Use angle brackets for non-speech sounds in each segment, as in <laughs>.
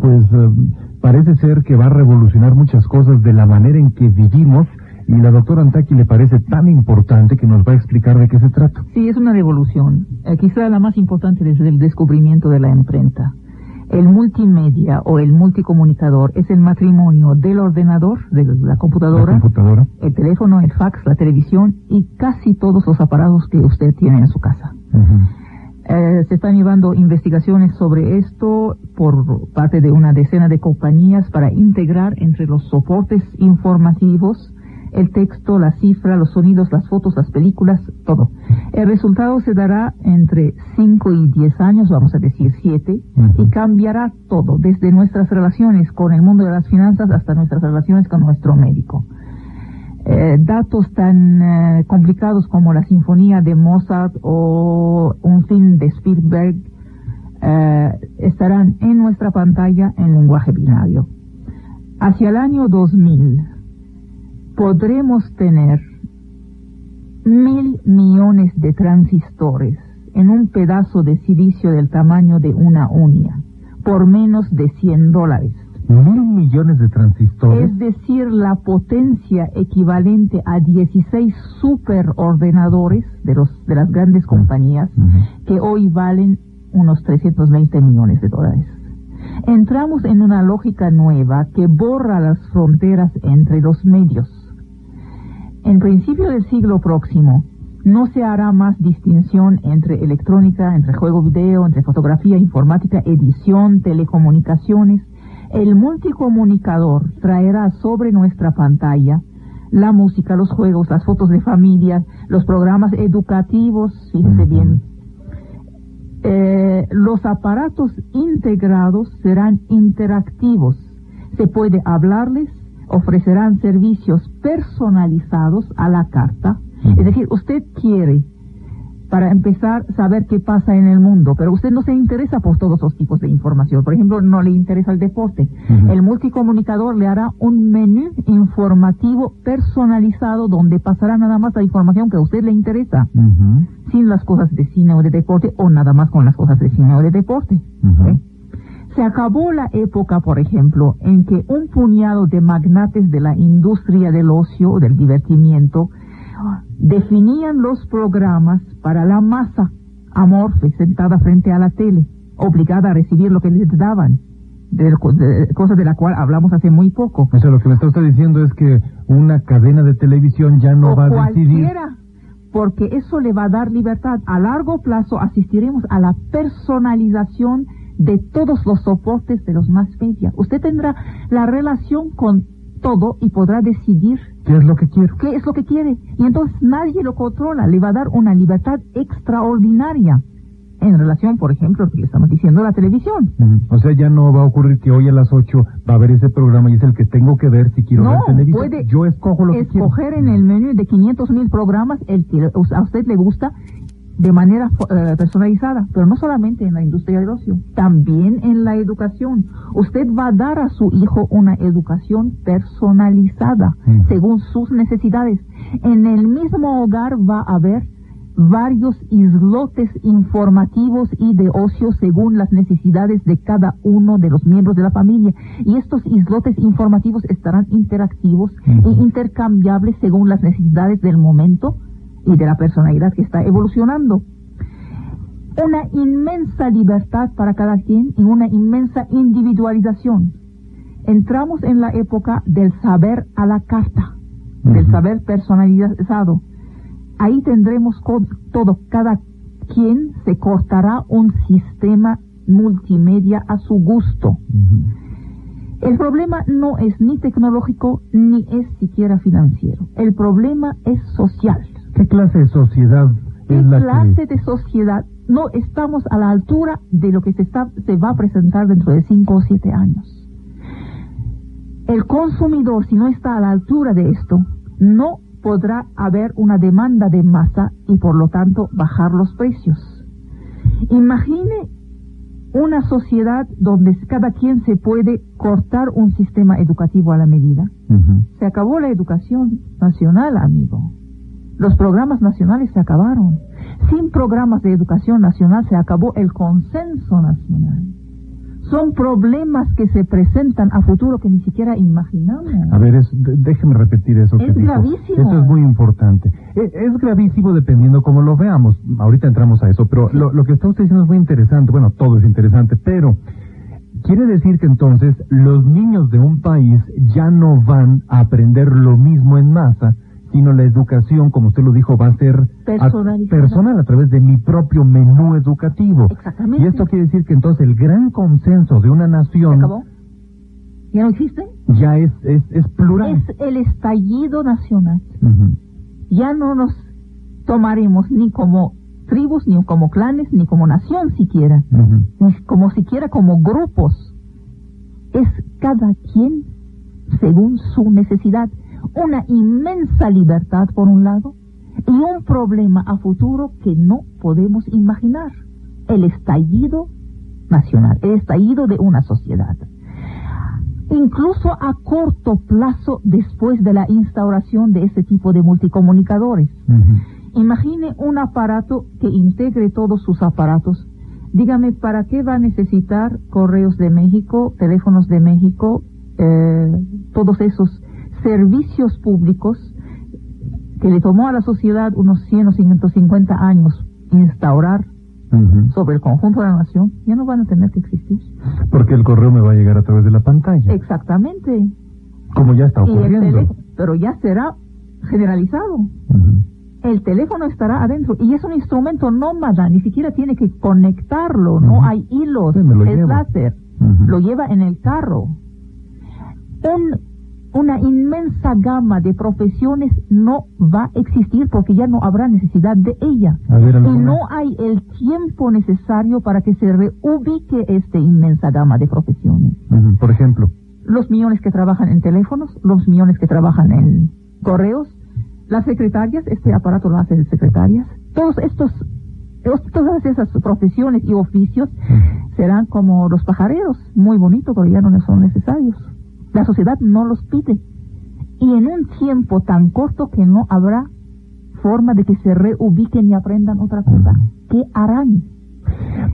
Pues eh, parece ser que va a revolucionar muchas cosas de la manera en que vivimos y la doctora Antaki le parece tan importante que nos va a explicar de qué se trata. Sí, es una revolución. Eh, quizá la más importante desde el descubrimiento de la imprenta. El multimedia o el multicomunicador es el matrimonio del ordenador, de la computadora, La computadora. el teléfono, el fax, la televisión y casi todos los aparatos que usted tiene en su casa. Eh, se están llevando investigaciones sobre esto por parte de una decena de compañías para integrar entre los soportes informativos el texto, la cifra, los sonidos, las fotos, las películas, todo. El resultado se dará entre 5 y 10 años, vamos a decir 7, Ujú. y cambiará todo, desde nuestras relaciones con el mundo de las finanzas hasta nuestras relaciones con nuestro médico. Eh, datos tan eh, complicados como la sinfonía de Mozart o un film de Spielberg eh, estarán en nuestra pantalla en lenguaje binario. Hacia el año 2000 podremos tener mil millones de transistores en un pedazo de silicio del tamaño de una uña por menos de 100 dólares. Mil millones de transistores. Es decir, la potencia equivalente a 16 superordenadores de, los, de las grandes compañías que hoy valen unos 320 millones de dólares. Entramos en una lógica nueva que borra las fronteras entre los medios. En principio del siglo próximo, no se hará más distinción entre electrónica, entre juego video, entre fotografía, informática, edición, telecomunicaciones. El multicomunicador traerá sobre nuestra pantalla la música, los juegos, las fotos de familia, los programas educativos, fíjese bien. Eh, los aparatos integrados serán interactivos. Se puede hablarles, ofrecerán servicios personalizados a la carta. Es decir, usted quiere, para empezar, saber qué pasa en el mundo, pero usted no se interesa por todos los tipos de información. Por ejemplo, no le interesa el deporte. El multicomunicador le hará un menú informativo personalizado donde pasará nada más la información que a usted le interesa sin las cosas de cine o de deporte o nada más con las cosas de cine o de deporte. ¿eh? Se acabó la época, por ejemplo, en que un puñado de magnates de la industria del ocio o del divertimiento definían los programas para la masa amorfe sentada frente a la tele, obligada a recibir lo que les daban, de, de- cosa de la cual hablamos hace muy poco. O sea, lo que me está usted diciendo es que una cadena de televisión ya no o va a decidir. porque eso le va a dar libertad. A largo plazo asistiremos a la personalización de todos los soportes de los más media. Usted tendrá la relación con todo y podrá decidir ¿Qué es lo que quiero? qué es lo que quiere. Y entonces nadie lo controla, le va a dar una libertad extraordinaria en relación, por ejemplo, lo que estamos diciendo la televisión. Ujú. O sea, ya no va a ocurrir que hoy a las 8 va a haber ese programa y es el que tengo que ver si quiero No, ver televisión. puede Yo escojo lo que quiero. escoger en el menú de 500 mil programas el que a usted le gusta de manera eh, personalizada, pero no solamente en la industria del ocio, también en la educación. Usted va a dar a su hijo una educación personalizada Mm. según sus necesidades. En el mismo hogar va a haber varios islotes informativos y de ocio según las necesidades de cada uno de los miembros de la familia. Y estos islotes informativos estarán interactivos Ujú. e intercambiables según las necesidades del momento y de la personalidad que está evolucionando. Una inmensa libertad para cada quien y una inmensa individualización. Entramos en la época del saber a la carta, del saber personalizado. Ahí tendremos todo, cada quien se cortará un sistema multimedia a su gusto. El problema no es ni tecnológico ni es siquiera financiero. El problema es social. ¿Qué clase de sociedad ¿Qué es la clase que... de sociedad? No estamos a la altura de lo que se, está, se va a presentar dentro de cinco o siete años. El consumidor, si no está a la altura de esto, no podrá haber una demanda de masa y por lo tanto bajar los precios. Imagine una sociedad donde cada quien se puede cortar un sistema educativo a la medida. Se acabó la educación nacional, amigo. Los programas nacionales se acabaron. Sin programas de educación nacional se acabó el consenso nacional. son problemas que se presentan a futuro que ni siquiera imaginamos. A ver, es, déjeme repetir eso. Es que gravísimo. Eso es muy importante. Es, es, gravísimo dependiendo cómo lo veamos. Ahorita entramos a eso, pero lo, lo que está usted diciendo es muy interesante. Bueno, todo es interesante, pero quiere decir que entonces los niños de un país ya no van a aprender lo mismo en masa, sino la educación, como usted lo dijo, va a ser personal a través de mi propio menú educativo. Exactamente. Y esto quiere decir que entonces el gran consenso de una nación... acabó? ¿Ya no existe? Ya es, es, es plural. Es el estallido nacional. Ya no nos tomaremos ni como tribus, ni como clanes, ni como nación siquiera, ni como siquiera como grupos. Es cada quien según su necesidad una inmensa libertad por un lado y un problema a futuro que no podemos imaginar, el estallido nacional, el estallido de una sociedad. Incluso a corto plazo después de la instauración de ese tipo de multicomunicadores. Imagine un aparato que integre todos sus aparatos. Dígame, ¿para qué va a necesitar correos de México, teléfonos de México, eh, todos esos servicios públicos que le tomó a la sociedad unos 100 o 150 años instaurar sobre el conjunto de la nación, ya no van a tener que existir. Porque el correo me va a llegar a través de la pantalla. Exactamente. Como ya está ocurriendo. pero ya será generalizado. El teléfono estará adentro y es un instrumento nómada, ni siquiera tiene que conectarlo, no hay hilos, es láser, lo lleva en el carro. Un una inmensa gama de profesiones no va a existir porque ya no habrá necesidad de ella. y no hay el tiempo necesario para que se reubique esta inmensa gama de profesiones. Por ejemplo. Los millones que trabajan en teléfonos, los millones que trabajan en correos, las secretarias, este aparato lo hacen secretarias, todos estos todas esas profesiones y oficios serán como los pajareros, muy bonitos, pero ya no son necesarios. La sociedad no los pide. Y en un tiempo tan corto que no habrá forma de que se reubiquen y aprendan otra cosa. ¿Qué harán?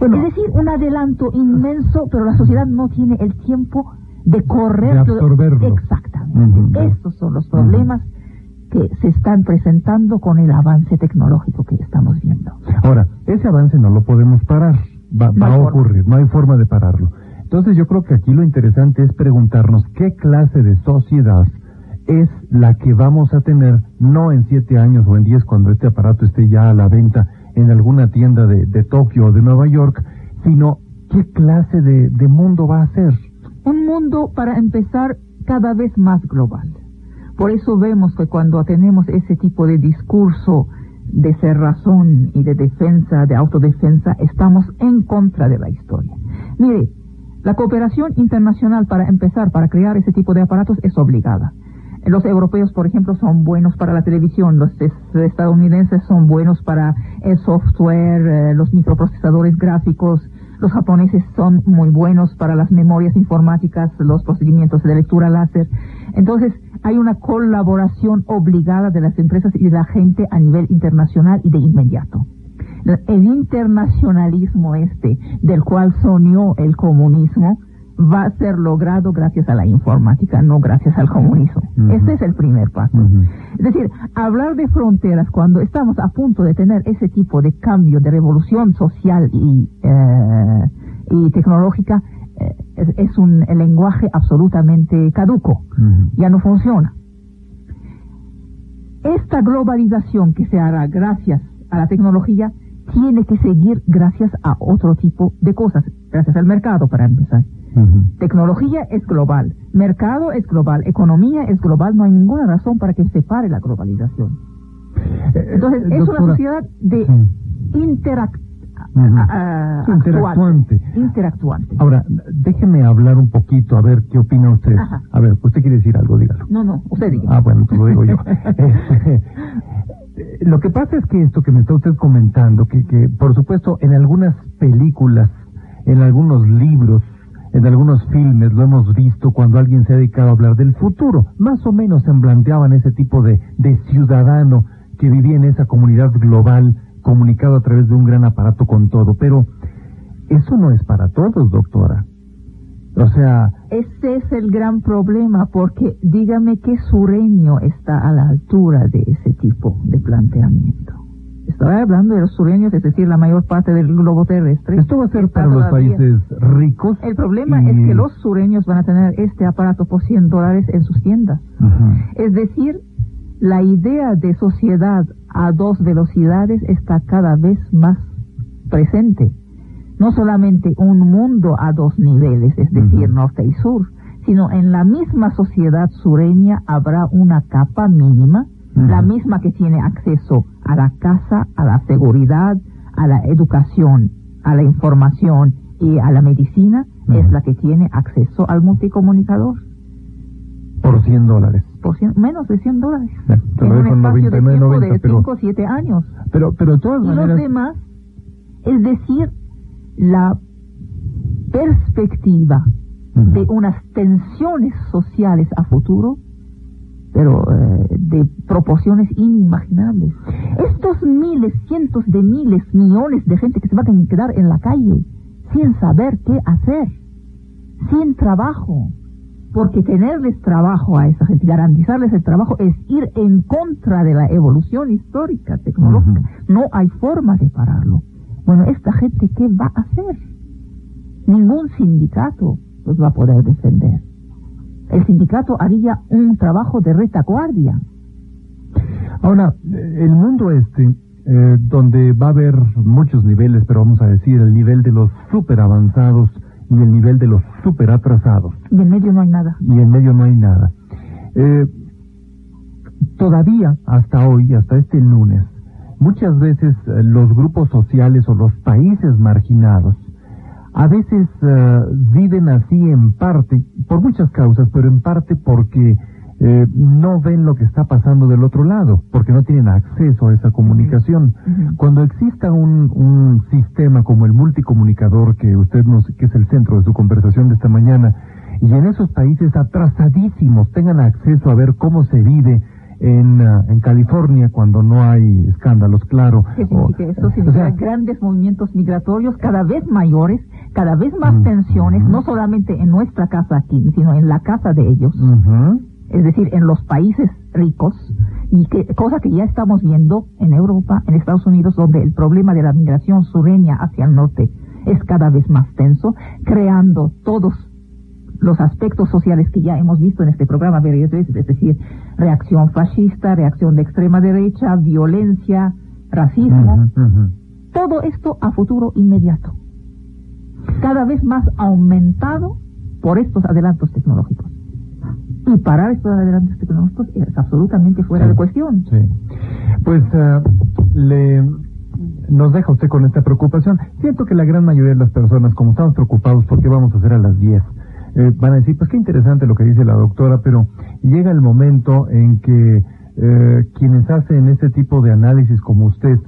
es decir, un adelanto inmenso, pero la sociedad no tiene el tiempo de correr. De absorberlo. Exactamente. Estos son los problemas que se están presentando con el avance tecnológico que estamos viendo. Ahora, ese avance no lo podemos parar. Va, va a ocurrir, no hay forma de pararlo. Entonces yo creo que aquí lo interesante es preguntarnos qué clase de sociedad es la que vamos a tener, no en siete años o en diez cuando este aparato esté ya a la venta en alguna tienda de, Tokio o de Nueva York, sino qué clase de, de mundo va a ser. Un mundo, para empezar, cada vez más global. Por eso vemos que cuando tenemos ese tipo de discurso de cerrazón y de defensa, de autodefensa, estamos en contra de la historia. Mire, la cooperación internacional para empezar, para crear ese tipo de aparatos es obligada. Los europeos, por ejemplo, son buenos para la televisión, los estadounidenses son buenos para el software, eh, los microprocesadores gráficos, los japoneses son muy buenos para las memorias informáticas, los procedimientos de lectura láser. Entonces, hay una colaboración obligada de las empresas y de la gente a nivel internacional y de inmediato el internacionalismo este, del cual soñó el comunismo, va a ser logrado gracias a la informática, no gracias al comunismo. Este es el primer paso. Es decir, hablar de fronteras cuando estamos a punto de tener ese tipo de cambio, de revolución social y, eh, y tecnológica, eh, es, un lenguaje absolutamente caduco. Ya no funciona. Esta globalización que se hará gracias a la tecnología tiene que seguir gracias a otro tipo de cosas, gracias al mercado para empezar. Tecnología es global, mercado es global, economía es global, no hay ninguna razón para que se pare la globalización. Eh, Entonces, es una sociedad de interact interactuante. interactuante. Ahora, déjeme hablar un poquito, a ver qué opina usted. A ver, usted quiere decir algo, dígalo. No, no, usted diga. Ah, bueno, pues lo digo yo. <laughs> Este, lo que pasa es que esto que me está usted comentando, que, que por supuesto en algunas películas, en algunos libros, en algunos filmes lo hemos visto cuando alguien se ha dedicado a hablar del futuro. Más o menos se planteaban ese tipo de, de ciudadano que vivía en esa comunidad global, comunicado a través de un gran aparato con todo. Pero eso no es para todos, doctora. O sea... Ese es el gran problema, porque dígame qué sureño está a la altura de ese tipo de planteamiento. Estaba hablando de los sureños, es decir, la mayor parte del globo terrestre. Esto va a ser para los países ricos. El problema es que los sureños van a tener este aparato por 100 dólares en sus tiendas. Es decir, la idea de sociedad a dos velocidades está cada vez más presente no solamente un mundo a dos niveles, es decir, norte y sur, sino en la misma sociedad sureña habrá una capa mínima, la misma que tiene acceso a la casa, a la seguridad, a la educación, a la información y a la medicina, es la que tiene acceso al multicomunicador. Por 100 dólares. Por menos de 100 dólares. en un espacio de tiempo de 5 o 7 años. Pero, pero todas y los demás, es decir, la perspectiva de unas tensiones sociales a futuro, pero eh, de proporciones inimaginables. Estos miles, cientos de miles, millones de gente que se van a quedar en la calle sin saber qué hacer, sin trabajo, porque tenerles trabajo a esa gente, garantizarles el trabajo es ir en contra de la evolución histórica, tecnológica. No hay forma de pararlo. Bueno, esta gente, ¿qué va a hacer? Ningún sindicato los va a poder defender. El sindicato haría un trabajo de retaguardia. Ahora, el mundo este, eh, donde va a haber muchos niveles, pero vamos a decir el nivel de los super avanzados y el nivel de los super atrasados. Y en medio no hay nada. Y en medio no hay nada. Eh, todavía, hasta hoy, hasta este lunes, muchas veces eh, los grupos sociales o los países marginados a veces eh, viven así en parte, por muchas causas, pero en parte porque eh, no ven lo que está pasando del otro lado, porque no tienen acceso a esa comunicación. Cuando exista un, un, sistema como el multicomunicador que usted nos, que es el centro de su conversación de esta mañana, y en esos países atrasadísimos tengan acceso a ver cómo se vive, en, uh, en California cuando no hay escándalos, claro. ¿Qué significa eso? Significa grandes movimientos migratorios cada vez mayores, cada vez más tensiones, no solamente en nuestra casa aquí, sino en la casa de ellos. Es decir, en los países ricos, y que, cosa que ya estamos viendo en Europa, en Estados Unidos, donde el problema de la migración sureña hacia el norte es cada vez más tenso, creando todos los aspectos sociales que ya hemos visto en este programa varias veces, es decir, reacción fascista, reacción de extrema derecha, violencia, racismo, todo esto a futuro inmediato, cada vez más aumentado por estos adelantos tecnológicos. Y parar estos adelantos tecnológicos es absolutamente fuera de cuestión. Sí. Pues eh, le nos deja usted con esta preocupación. Siento que la gran mayoría de las personas, como estamos preocupados, ¿por qué vamos a hacer a las 10? Eh, van a decir, pues qué interesante lo que dice la doctora, pero llega el momento en que eh, quienes hacen ese tipo de análisis como usted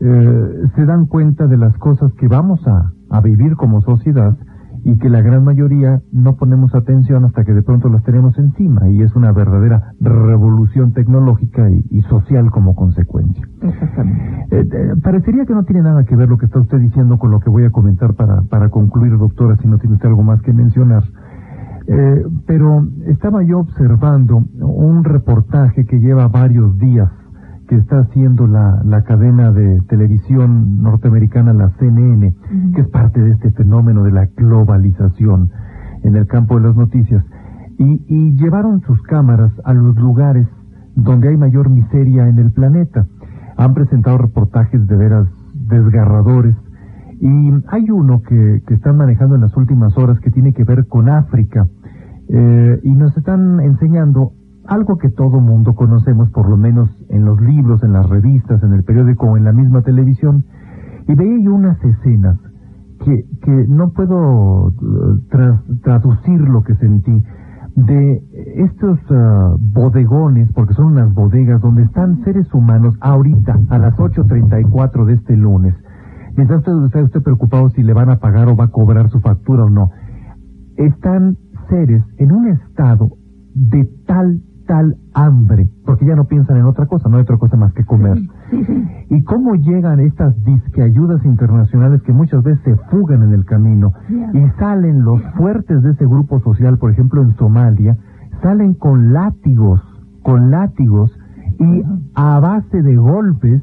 eh, se dan cuenta de las cosas que vamos a, vivir como sociedad y que la gran mayoría no ponemos atención hasta que de pronto las tenemos encima y es una verdadera revolución tecnológica y, social como consecuencia. Exactamente. parecería que no tiene nada que ver lo que está usted diciendo con lo que voy a comentar para, para concluir, doctora, si no tiene usted algo más que mencionar. Eh, pero estaba yo observando un reportaje que lleva varios días que está haciendo la, la cadena de televisión norteamericana, la CNN, que es parte de este fenómeno de la globalización en el campo de las noticias. Y, y llevaron sus cámaras a los lugares donde hay mayor miseria en el planeta. Han presentado reportajes de veras desgarradores y hay uno que, que están manejando en las últimas horas que tiene que ver con África. Eh, y nos están enseñando algo que todo mundo conocemos, por lo menos en los libros, en las revistas, en el periódico o en la misma televisión. Y veía unas escenas que, que no puedo uh, traducir lo que sentí de estos uh, bodegones, porque son unas bodegas donde están seres humanos ahorita, a las 8.34 de este lunes, Mientras usted está usted preocupado si le van a pagar o va a cobrar su factura o no. Están seres en un estado de tal, tal hambre, porque ya no piensan en otra cosa, no hay otra cosa más que comer. Sí, sí. ¿Y cómo llegan estas disque ayudas internacionales que muchas veces se fugan en el camino y salen los fuertes de ese grupo social, por ejemplo en Somalia, salen con látigos, con látigos y a base de golpes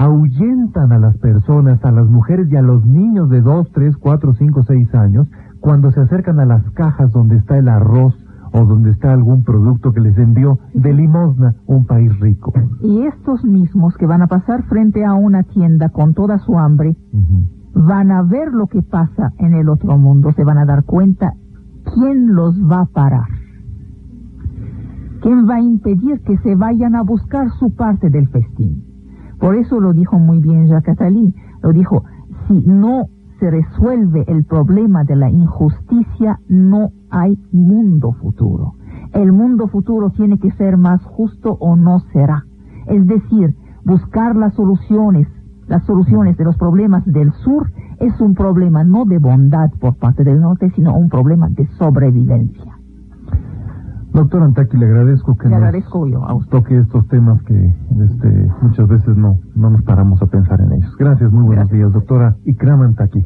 ahuyentan a las personas, a las mujeres y a los niños de 2, 3, 4, 5, 6 años cuando se acercan a las cajas donde está el arroz o donde está algún producto que les envió de limosna un país rico. Y estos mismos que van a pasar frente a una tienda con toda su hambre, van a ver lo que pasa en el otro mundo, se van a dar cuenta quién los va a parar. ¿Quién va a impedir que se vayan a buscar su parte del festín? Por eso lo dijo muy bien Jacques lo dijo, si no se resuelve el problema de la injusticia, no hay mundo futuro. El mundo futuro tiene que ser más justo o no será. Es decir, buscar las soluciones, las soluciones de los problemas del sur es un problema no de bondad por parte del norte, sino un problema de sobrevivencia. Doctor Antaki, le agradezco que le agradezco yo a usted. toque estos temas que este, muchas veces no, no nos paramos a pensar en ellos. Gracias, muy buenos días, doctora Ikram Antaki.